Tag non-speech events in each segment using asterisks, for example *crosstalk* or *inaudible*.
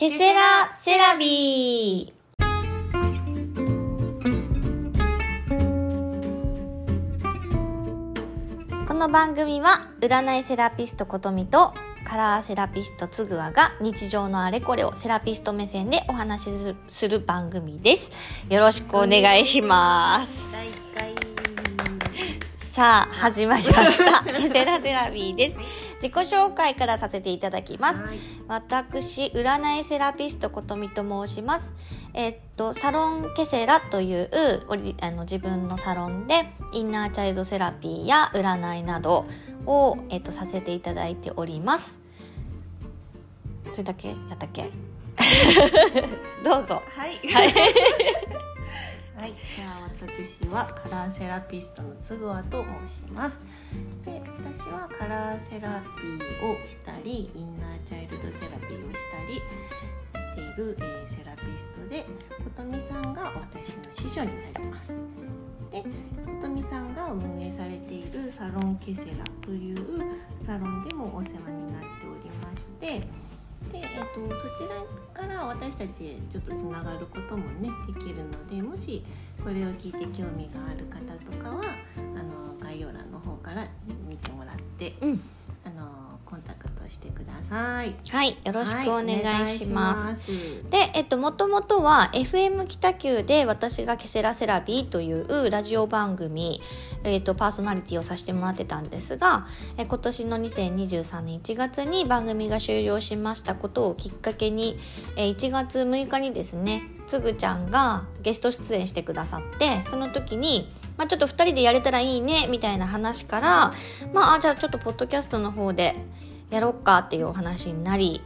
ケセラセラビー。この番組は占いセラピストことみとカラーセラピストつぐわが日常のあれこれをセラピスト目線でお話しする番組です。よろしくお願いします。さあ始まりました。ケセラセラビーです自己紹介からさせていただきます。はい。私占いセラピストことみと申します。えっとサロンケセラというあの自分のサロンでインナーチャイルドセラピーや占いなどを、えっと、させていただいております。それだけやったっけ？*laughs* どうぞ。はい。はい *laughs* はい、じゃあ私はカラーセラピストのつぐわと申します。で、私はカラーセラピーをしたり、インナーチャイルドセラピーをしたりしている、えーセラピストで、ことみさんが私の師匠になります。で、ことみさんが運営されているサロンケセラというサロンでもお世話になっておりまして。で、えっと、そちらから私たちへちょっとつながることもねできるのでもしこれを聞いて興味がある方とかはあの概要欄の方から見てもらってうん。してください。はいよろしくお願いします、す。で、えっと、もともとは FM 北九で私がケセラセラビーというラジオ番組、えっと、パーソナリティをさせてもらってたんですが、え今年の2023年1月に番組が終了しましたことをきっかけに、え1月6日にですね、つぐちゃんがゲスト出演してくださって、その時に、まあ、ちょっと2人でやれたらいいねみたいな話から、まあ、あじゃあちょっとポッドキャストの方でやろっかっていうお話になり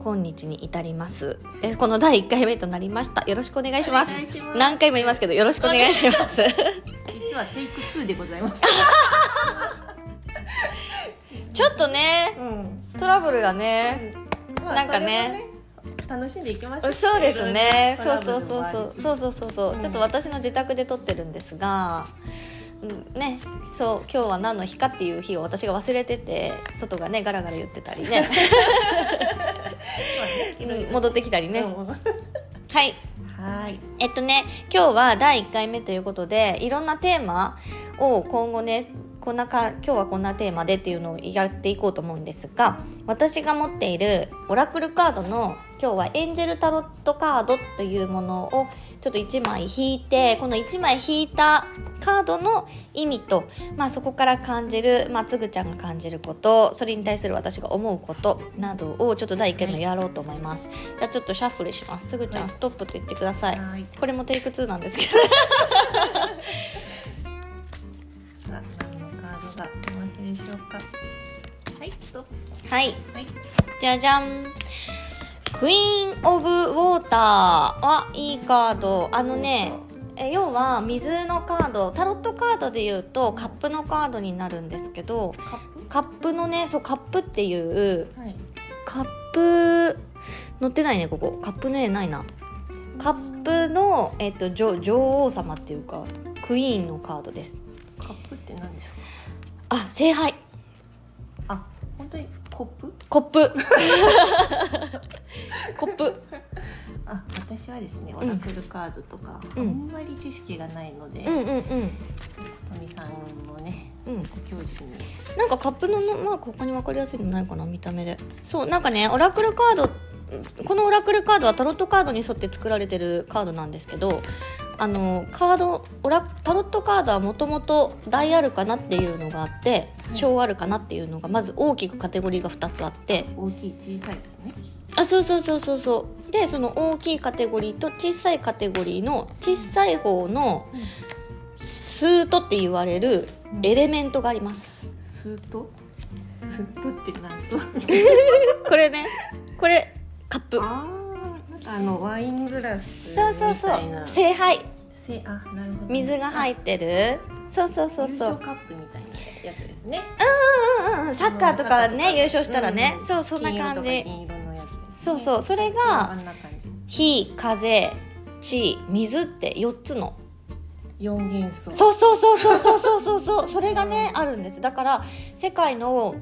今日に至ります。えこの第1回目となりました。よろしくお願いします。何回も言いますけどよろしくお願いします。実はテイク2でございます。*laughs* ちょっとねうん。トラブルがねまあなんかね楽しんでいきましょう。そうですね。そいうそうそうそうそう。そうそうそう、う。んちょっと私の自宅で撮ってるんですがうんねそう今日は何の日かっていう日を私が忘れてて外がねガラガラ言ってたりね。*laughs* 戻ってきたりね、うんはい。はい。えっとね今日は第1回目ということでいろんなテーマを今後ねこんなか今日はこんなテーマでっていうのをやっていこうと思うんですが私が持っているオラクルカードの今日はエンジェルタロットカードというものをちょっと1枚引いてこの1枚引いたカードの意味と、まあ、そこから感じる、まあ、つぐちゃんが感じることそれに対する私が思うことなどをちょっと第1回目やろうと思います、じゃあちょっとシャッフルします。つぐちゃん、はい。ストップと言ってください。はい。これもテイク2なんですけど *laughs* しょうか。はい、ストップ。はいはい。じゃじゃんクイーン・オブ・ウォーターはいいカードあのねえ要は水のカードタロットカードで言うとカップのカードになるんですけどカップ？のねそうカップっていうはい。カップ載ってないねここカップの絵ないなカップの、えっと、女女王様っていうかクイーンのカードですカップって何ですか？あ聖杯。あ、本当にコップ？コップ。*laughs* コップ。あ、私はですね、オラクルカードとか、うん。あんまり知識がないので。うんうんうん。とみさんのね、うん。ご教授に。なんかカップのマーク他に分かりやすいのないかな見た目で。そうなんかねオラクルカードこのオラクルカードはタロットカードに沿って作られてるカードなんですけどあのカードオラタロットカードはもともと大アルカナっていうのがあってはい。小アルカナっていうのがまず大きくカテゴリーが2つあって。大きい小さいですね。あそうそうそうそうそう。でその大きいカテゴリーと小さいカテゴリーの小さい方のスートって言われるエレメントがあります。スート？スートってなんと？*laughs* これね。これカップあのワイングラスそうそうそう。聖杯せあなるほど、ね、水が入ってる。そうそうそうそう。カップみたいなやつですね。うんうんうんサッカーとかね優勝したらね、うん、そうそんな感じ、そうそう。それが火風地水って四つの。4元素。そうそうそうそうそうそうそう。それがねあるんです。だから世界の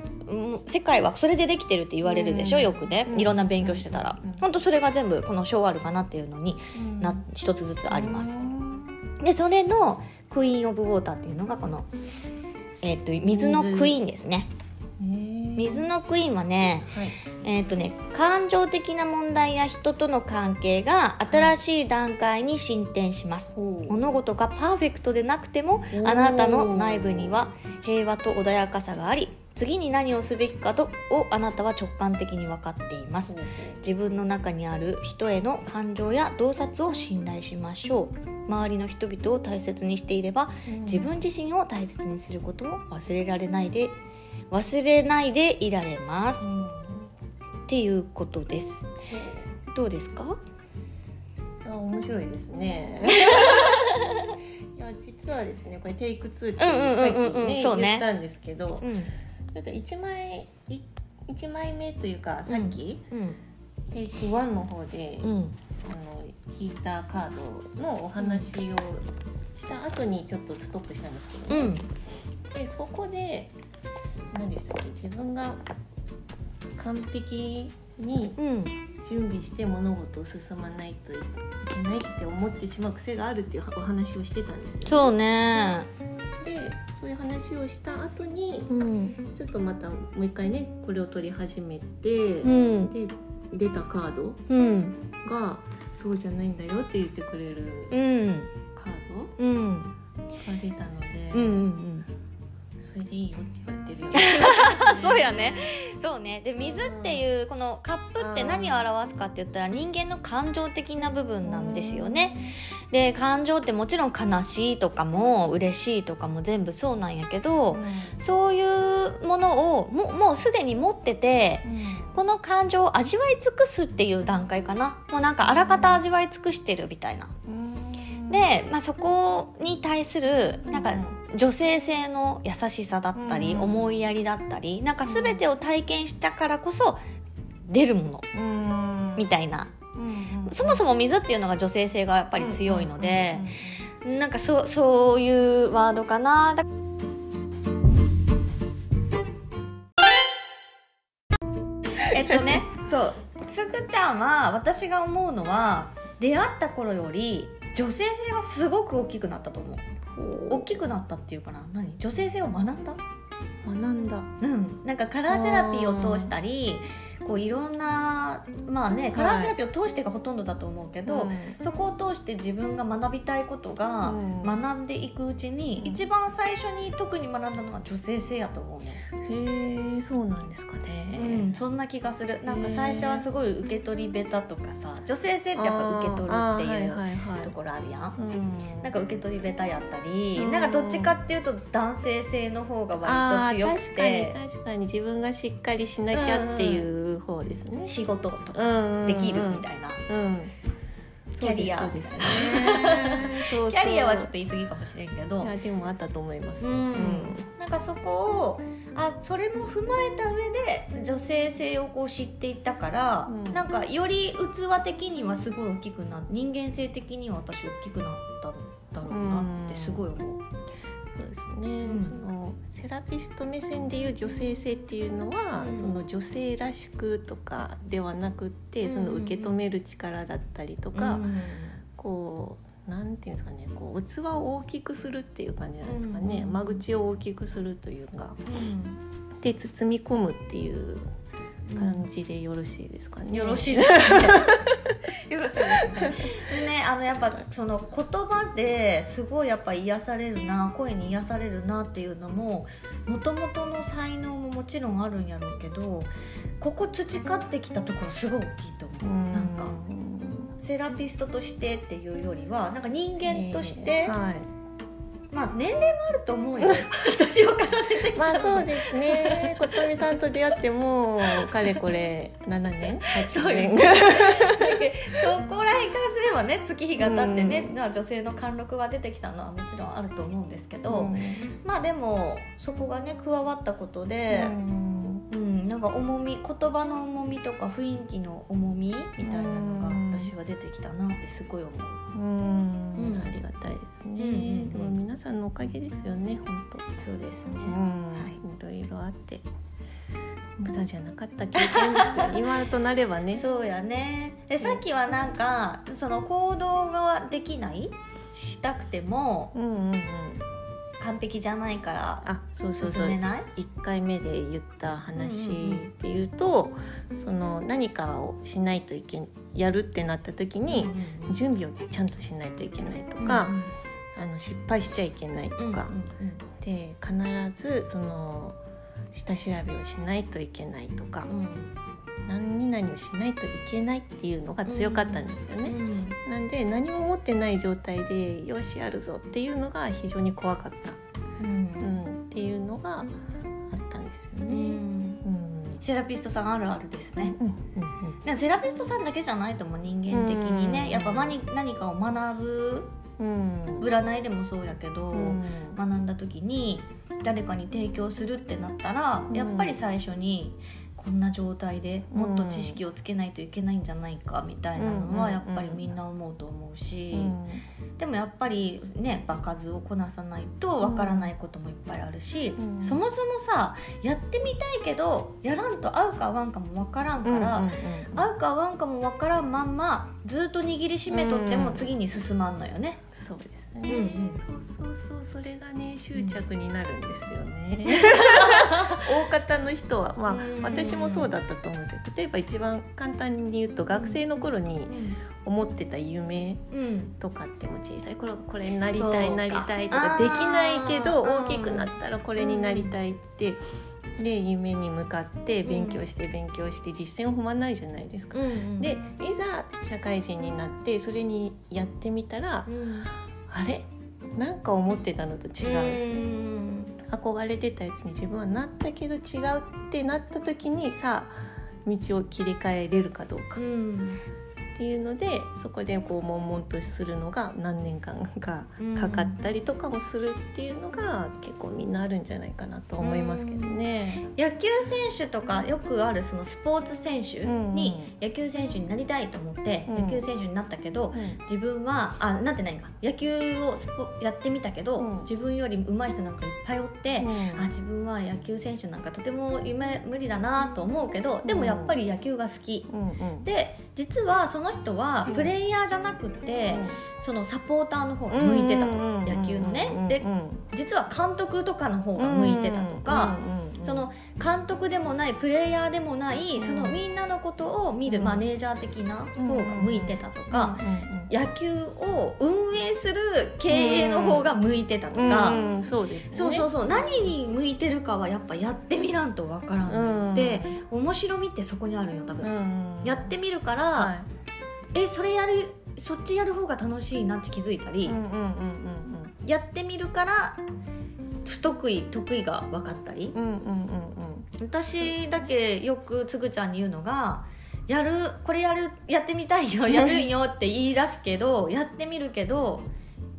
世界はそれでできてるって言われるでしょ、うん。よくね。うん。いろんな勉強してたら、うん。ほんとそれが全部この章あるかなっていうのにな一つずつあります、うん。でそれのクイーン・オブ・ウォーターっていうのがこの、えっと水のクイーンですね。へー水のクイーンはねはい。えっ、とね感情的な問題や人との関係が新しい段階に進展します、物事がパーフェクトでなくてもあなたの内部には平和と穏やかさがあり次に何をすべきかとをあなたは直感的に分かっています。自分の中にある人への感情や洞察を信頼しましょう。周りの人々を大切にしていれば自分自身を大切にすることも忘れられないで忘れないでいられます。うん。っていうことです。どうですか？あ面白いですね。*laughs* いや実はですねこれテイク2ってうんうんさっうんうんきね言ったんですけど、うん。ちょっと一枚い一枚目というかさっき、うん。テイク1の方で、うん。あの引いたカードのお話をした後にちょっとストップしたんですけど、ね。うん。でそこで何でしたっけ？自分が完璧にうん。準備して物事を進まないといけないって思ってしまう癖があるっていうお話をしてたんですよ、そうね。でそういう話をした後にうん。ちょっとまたもう一回ねこれを取り始めて、うん。で出たカードうん。がそうじゃないんだよって言ってくれるうん。カーうん。ドが出たので、うんうんそれでいいよって言われてるよね。*laughs* そうやね。そうね。で水っていうこのカップって何を表すかって言ったら人間の感情的な部分なんですよね。で感情ってもちろん悲しいとかも嬉しいとかも全部そうなんやけどそういうものをももうすでに持っててこの感情を味わい尽くすっていう段階かな。もうなんかあらかた味わい尽くしてるみたいな。うん。で、まあ、そこに対するなんかうん女性性の優しさだったり、うん。思いやりだったりなんか全てを体験したからこそ出るもの。うん。みたいな。うんそもそも水っていうのが女性性がやっぱり強いのでなんかそうそういうワードかな。だえっとね *laughs* そう。つぐちゃんは私が思うのは出会った頃より女性性がすごく大きくなったと思う大きくなったっていうかな？何？女性性を学んだ？学んだ。うん。なんかカラーセラピーを通したりこういろんなまあねカラーセラピーを通してがほとんどだと思うけど、そこを通して自分が学びたいことがうん。学んでいくうちに、うん。一番最初に特に学んだのは女性性やと思うね、へえそうなんですかね、うん、そんな気がする。なんか最初はすごい受け取り下手とかさ女性性ってやっぱ受け取るっていうはいはいはい。ところあるやん。うん。なんか受け取り下手やったり、うん。なんかどっちかっていうと男性性の方が割と強くて。確かに確かに。自分がしっかりしなきゃっていう方ですね、仕事とかうんできるみたいな、うん。キャリア。ね。キャリアはちょっと言い過ぎかもしれんけど。いやでもあったと思います。うん。なんかそこをあそれも踏まえた上で女性性をこう知っていったから、うん。なんかより器的にはすごい大きくな人間性的には私大きくなったんだろうなってすごい思う。そうですね、うん。そのセラピスト目線でいう女性性っていうのは、うん。その女性らしくとかではなくって、その受け止める力だったりとか、うん。こうなんていうんですかねこう器を大きくするっていう感じなんですかね、うん。間口を大きくするというかうん。で包み込むっていう感じでよろしいですかね。よろしいですね。*laughs* よろしいですね。ね、あのやっぱその言葉ですごいやっぱ癒されるな、声に癒されるなっていうのも元々の才能ももちろんあるんやろうけど、ここ培ってきたところすごい大きいと思う。うんなんかセラピストとしてっていうよりは、なんか人間として、えーはいまあ年齢もあると思うよ。*laughs* 年を重ねてきたまあそうでですね。琴美さんと出会ってもうかれこれ7年8そう。*laughs* そこら辺からすればね月日が経ってね、まあ女性の貫禄が出てきたのはもちろんあると思うんですけど、うんまあでもそこがね加わったことで、うんなんか重み言葉の重みとか雰囲気の重みみたいなのがうん私は出てきたなってすごい思う。うん。うん。ありがたいですね。うんうんうん。でも皆さんのおかげですよね、本当。そうですね。うん、はい。いろいろあって。無駄じゃなかった経験ですよ。*laughs* 今となればね。そうやね。でさっきはなんかその行動ができない？したくても。うんうんうん完璧じゃないからあそうそうそう。進めない？1回目で言った話で言うと、その何かをしないといけんやるってなった時に、準備をちゃんとしないといけないとか、あの失敗しちゃいけないとか、で必ずその下調べをしないといけないとか、何々をしないといけないっていうのが強かったんですよね。なんで何も持ってない状態でよしやるぞっていうのが非常に怖かった、うん、っていうのがあったんですよね。うん。セラピストさんあるあるですね、うセラピストさんだけじゃないと思う人間的にね、うん。やっぱ何何かを学ぶうん。占いでもそうやけど、うん。学んだ時に誰かに提供するってなったら、うん。やっぱり最初にこんな状態でもっと知識をつけないといけないんじゃないかみたいなのはうん。やっぱりみんな思うと思うし、うん。でもやっぱりね場数をこなさないとわからないこともいっぱいあるし、うん。そもそもさやってみたいけどやらんと合うか合わんかもわからんから、合うか合わんかもわからんまんまずっと握りしめとっても次に進まんのよね。そうですね、うんうん。そうそうそうそれがね執着になるんですよね、*laughs* 大方の人はまあうん。私もそうだったと思うんですよ。例えば一番簡単に言うと学生の頃に思ってた夢うん。とかっても小さい頃これになりたいなりたいとかできないけどうん。大きくなったらこれになりたいってで夢に向かって勉強して勉強して実践を踏まないじゃないですか。うんうんでいざ社会人になってそれにやってみたらうん。あれ？なんか思ってたのと違う、うん。憧れてたやつに自分はなったけど違うってなった時にさあ道を切り替えれるかどうか。うんっていうのでそこでこう悶々とするのが何年間かかかったりとかもするっていうのが結構みんなあるんじゃないかなと思いますけどね。野球選手とかよくあるそのスポーツ選手に野球選手になりたいと思ってうん。野球選手になったけどうん。自分はあなってないんか。野球をスポやってみたけど、うん。自分より上手い人なんかいっぱいおって、うん。あ自分は野球選手なんかとても夢無理だなと思うけどでもやっぱり野球が好き、で実はその人はうん。プレイヤーじゃなくて、そのサポーターの方がうん。向いてたと、野球のね、うん。でうん。実は監督とかの方が向いてたとか、その監督でもないプレイヤーでもない、うん。そのみんなのことを見るうん。マネージャー的な方が向いてたとか、野球を運営する経営の方が向いてたとか、そうですね。そうそうそう。何に向いてるかはやっぱやってみらんとわからん。で面白みってそこにあるよ多う分、んやってみるから、はい。えそれやるそっちやる方が楽しいなって気づいたり、やってみるから不得意得意が分かったり？うんうんうんうん。私だけよくつぐちゃんに言うのがやるこれやるやってみたいよやるんよって言い出すけどやってみるけど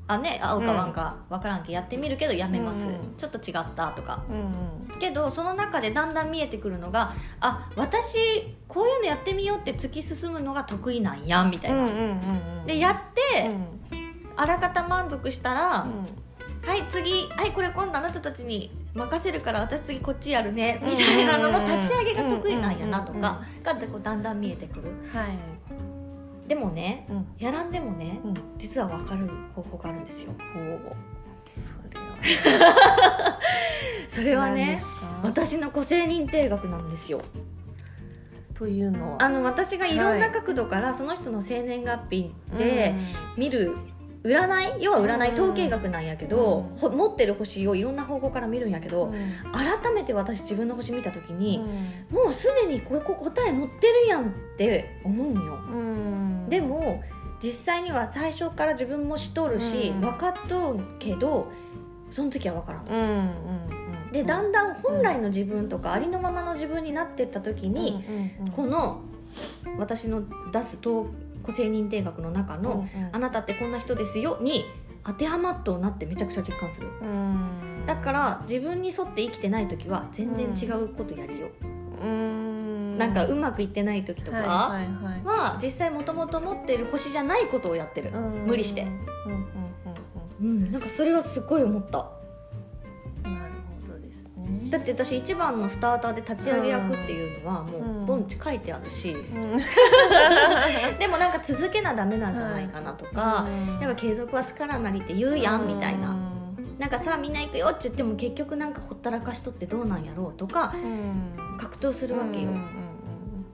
あね合うかわん。か分からんけどやってみるけどやめます、うんちょっと違ったとか。うんうん。けどその中でだんだん見えてくるのがあ私こういうのやってみようって突き進むのが得意なんやみたいな、うんうんうんうん。でやって、うん。あらかた満足したら、うんはい次。はいこれ今度あなたたちに任せるから私次こっちやるね。みたいなのの立ち上げが得意なんやなとかがこうだんだん見えてくる。はい。でもねうん。やらんでもねうん。実は分かる方法があるんですよ。それはそれはね私の個性認定学なんですよ。というのは？あの私がいろんな角度からその人の生年月日で見る占い？要は占いうん。統計学なんやけど、うん。ほ持ってる星をいろんな方向から見るんやけうど、ん。改めて私自分の星見た時に、うもうすでにここ答え載ってるやんって思うんよ、ん。でも実際には最初から自分もしとるし、うん。分かっとるけどその時は分からん、うんうんうん。でだんだん本来の自分とかありのままの自分になってった時に、うんうん。この私の出す統個性認定学の中の、あなたってこんな人ですよに当てはまっとうなってめちゃくちゃ実感する。うん。だから自分に沿って生きてない時は全然違うことやりよ。う、うん。なんかうまくいってない時とか、は実際もともと持ってる星じゃないことをやってる、うん無理してうん、なんかそれはすごい思っただって私一番のスターターで立ち上げ役っていうのはもうん。うボンチ書いてあるし、う *laughs* んでもなんか続けなダメなんじゃないかなとか、やっぱ継続は力なりって言うやんみたいな、なんかさみんな行くよって言っても結局なんかほったらかしとってどうなんやろうとかうん。格闘するわけよ、うん。うん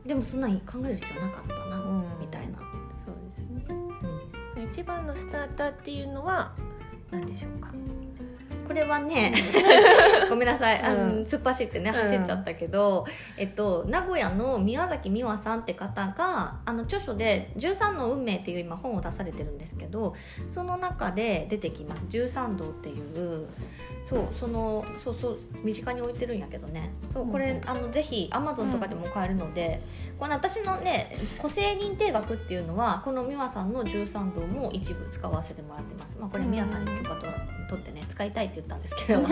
でもそんなん考える必要なかったな、うん。うんみたいな、そうですね。うん。一番のスターターっていうのは何でしょうかこれはねごめんなさい。あの、うん突っ走ってねうん。走っちゃったけど、えっと、名古屋の宮崎美和さんって方があの著書で「13の運命」っていう今本を出されてるんですけどその中で出てきます。13道っていうそうそのそうそう身近に置いてるんやけどね。そうこれ、うんあのぜひアマゾンとかでも買えるので、この私のね個性認定学っていうのはこの美和さんの13道も一部使わせてもらってます、まあ、これ美和さんに許可と取ってね使いたいって言ったんですけど。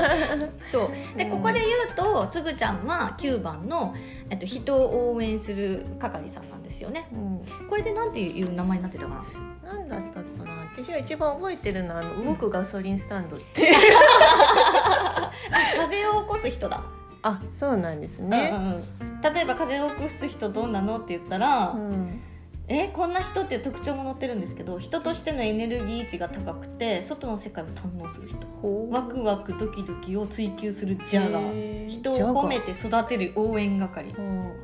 *laughs* そう。でここで言うとつぐちゃんは9番の、えっと、人を応援する係さんなんですよね。うん。これでなんていう名前になってたかな？何だったかな？私が一番覚えてるのはあの動くガソリンスタンドって、*laughs* あ風を起こす人だ、あそうなんですうんね、うんうん。例えば風を起こす人どんなの？って言ったら、うんえこんな人っていう特徴も載ってるんですけど人としてのエネルギー値が高くて外の世界を堪能する人。ワクワクドキドキを追求するジャガー。人を褒めて育てる応援係。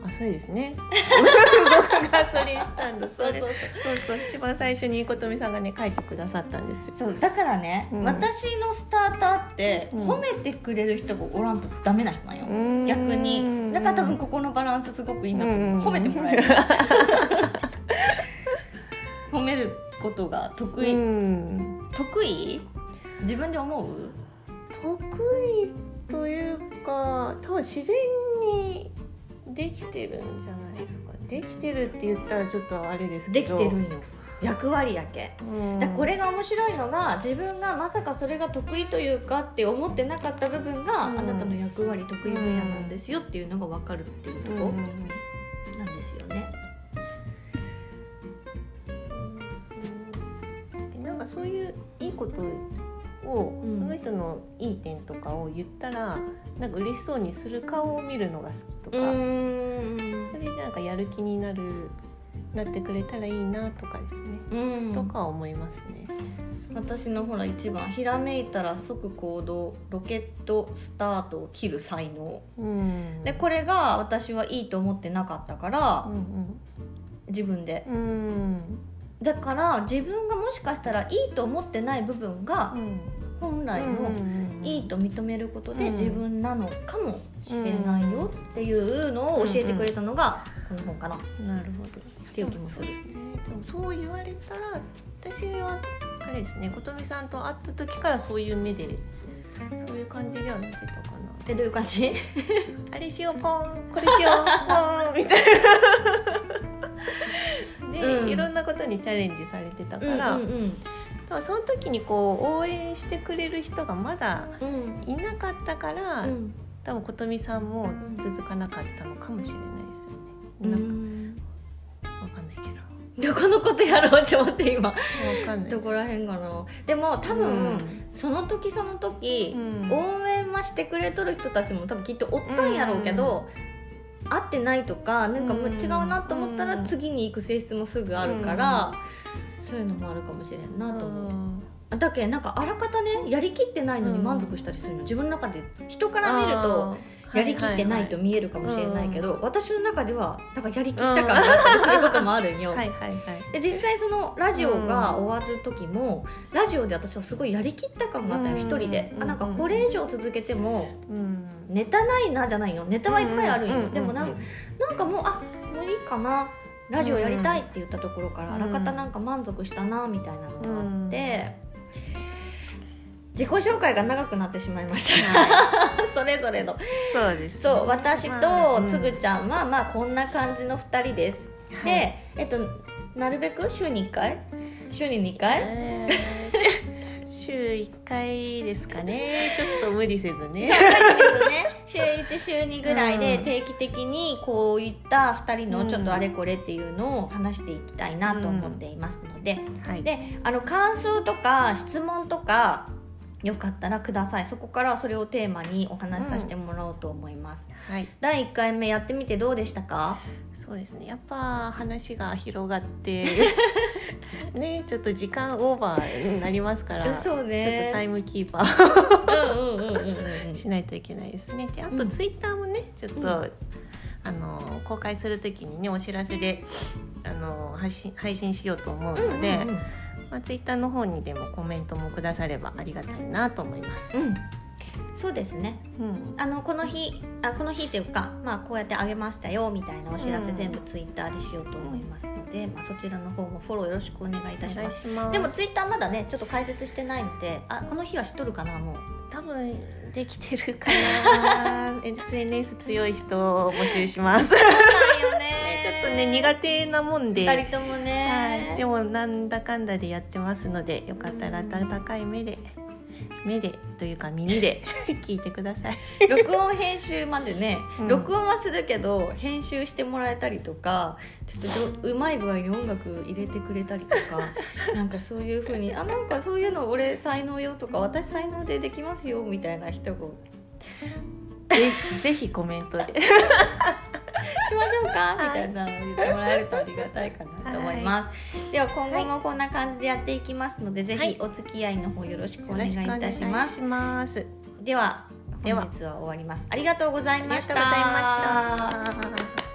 あそれですね。動くガソリンスタンドそれそうそう。そう一番最初に琴美さんがね書いてくださったんですよ。そうだからね、うん。私のスターターってうん。褒めてくれる人がおらんとダメな人なんよ、うん。逆に。だから多分ここのバランスすごくいいんだと思う、うん。褒めてもらえる *laughs* *laughs* 褒めることが得意、うん。得意？自分で思う？得意というか多分自然にできてるんじゃないですか。できてるって言ったらちょっとあれですけでどきてるんよ。役割やけ。うん。だこれが面白いのが自分がまさかそれが得意というかって思ってなかった部分が、うん。あなたの役割得意分野なんですよっていうのが分かるっていうと？こうんうんを、う。ん。その人のいい点とかを言ったらなんか嬉しそうにする顔を見るのが好きとか、んそれでなんかやる気になるなってくれたらいいなとかですね、うん。とかは思いますね。私のほら一番ひらめいたら即行動ロケットスタートを切る才能。うん、でこれが私はいいと思ってなかったからうん自分で。うんうん。だから自分がもしかしたらいいと思ってない部分がうん本来のいいと認めることでうん自分なのかもしれないよっていうのを教えてくれたのがこの本かなっなるほど。ていう気もするそうですね。でもそう言われたら私はあれですね。琴美さんと会った時からそういう目でそういう感じではなってたかな。えどういう感じ？*laughs* あれしようポンこれしようポンみたいな。で、うんいろんなことにチャレンジされてたから、うんうんその時にこう応援してくれる人がまだうん。いなかったから、うん。多分琴美さんも続かなかったのかもしれないですよね。うなんかんわかんないけど。どこのことやろうちょって今。わかんないどこら辺かな。でも多分、その時その時、うん。応援はしてくれとる人たちも多分きっとおったんやろうけど、合ってないとかなんかもう違うなと思ったらうん。次に行く性質もすぐあるから、そういうのもあるかもしれんなと思う、だけどなんかあらかたねやりきってないのに満足したりするの、自分の中で人から見るとやりきってないと見えるかもしれないけど、私の中ではなんかやりきった感があったりすることもあるんよ、はいはいはい。で実際そのラジオが終わる時も、ラジオで私はすごいやりきった感があったようん。一人で、うん。あなんかこれ以上続けてもうん。ネタないなじゃないよネタはいっぱいあるんよ、うん。でもなん。なんかもうあもういいかなラジオやりたいって言ったところから、うん。あらかたなんか満足したなみたいなのがあって、自己紹介が長くなってしまいました。*laughs* それぞれの。そうですね。そう私とつぐちゃんはまあこんな感じの2人です、はい。でえっとなるべく週に1回？週に2回？えー *laughs* 週週1回ですかね。ちょっと無理せずね。そうね。*laughs* 週1週2ぐらいでうん。定期的にこういった2人うんのちょっとあれこれっていうのを話していきたいなと思っていますので、はいであの感想とか質問とかよかったらください。そこからそれをテーマにお話しさせてもらおうと思います、はい。第1回目やってみてどうでしたか？そうですね。やっぱ話が広がって *laughs* ねちょっと時間オーバーになりますからそうね。ちょっとタイムキーパーうんうんうんうんうんしないといけないですね。であとうん。ツイッターもねちょっと、うん。あの公開する時にねお知らせであの配信配信しようと思うので、うんうんまあ、ツイッターの方にでもコメントもくださればありがたいなと思います。うん、うんそうですね。うん。あのこの日あこの日というか、まあ、こうやってあげましたよみたいなお知らせうん全部ツイッターでしようと思いますので、まあ、そちらの方もフォローよろしくお願いいたします。でもツイッターまだねちょっと解説してないのであこの日は知っとるかなもう。多分できてるかな SNS *laughs* 強い人を募集します。ちょそうなんよね *laughs* っとね苦手なもんで。二人ともね、はい、でもなんだかんだでやってますのでよかったら温かい目で目でというか耳で *laughs* 聞いてください。録音編集までね、うん録音はするけど編集してもらえたりとかちょっとうまい具合に音楽入れてくれたりとか *laughs* なんかそういう風にあなんかそういうの俺才能よとか私才能でできますよみたいな人がぜ *laughs* ぜひコメントで。しましょうか、はい。みたいなの言ってもらえるとありがたいかなと思います、では今後もこんな感じでやっていきますので、ぜひお付き合いの方よろしくお願いいたします。します。では本日は終わります。ありがとうございありがとうましたございました。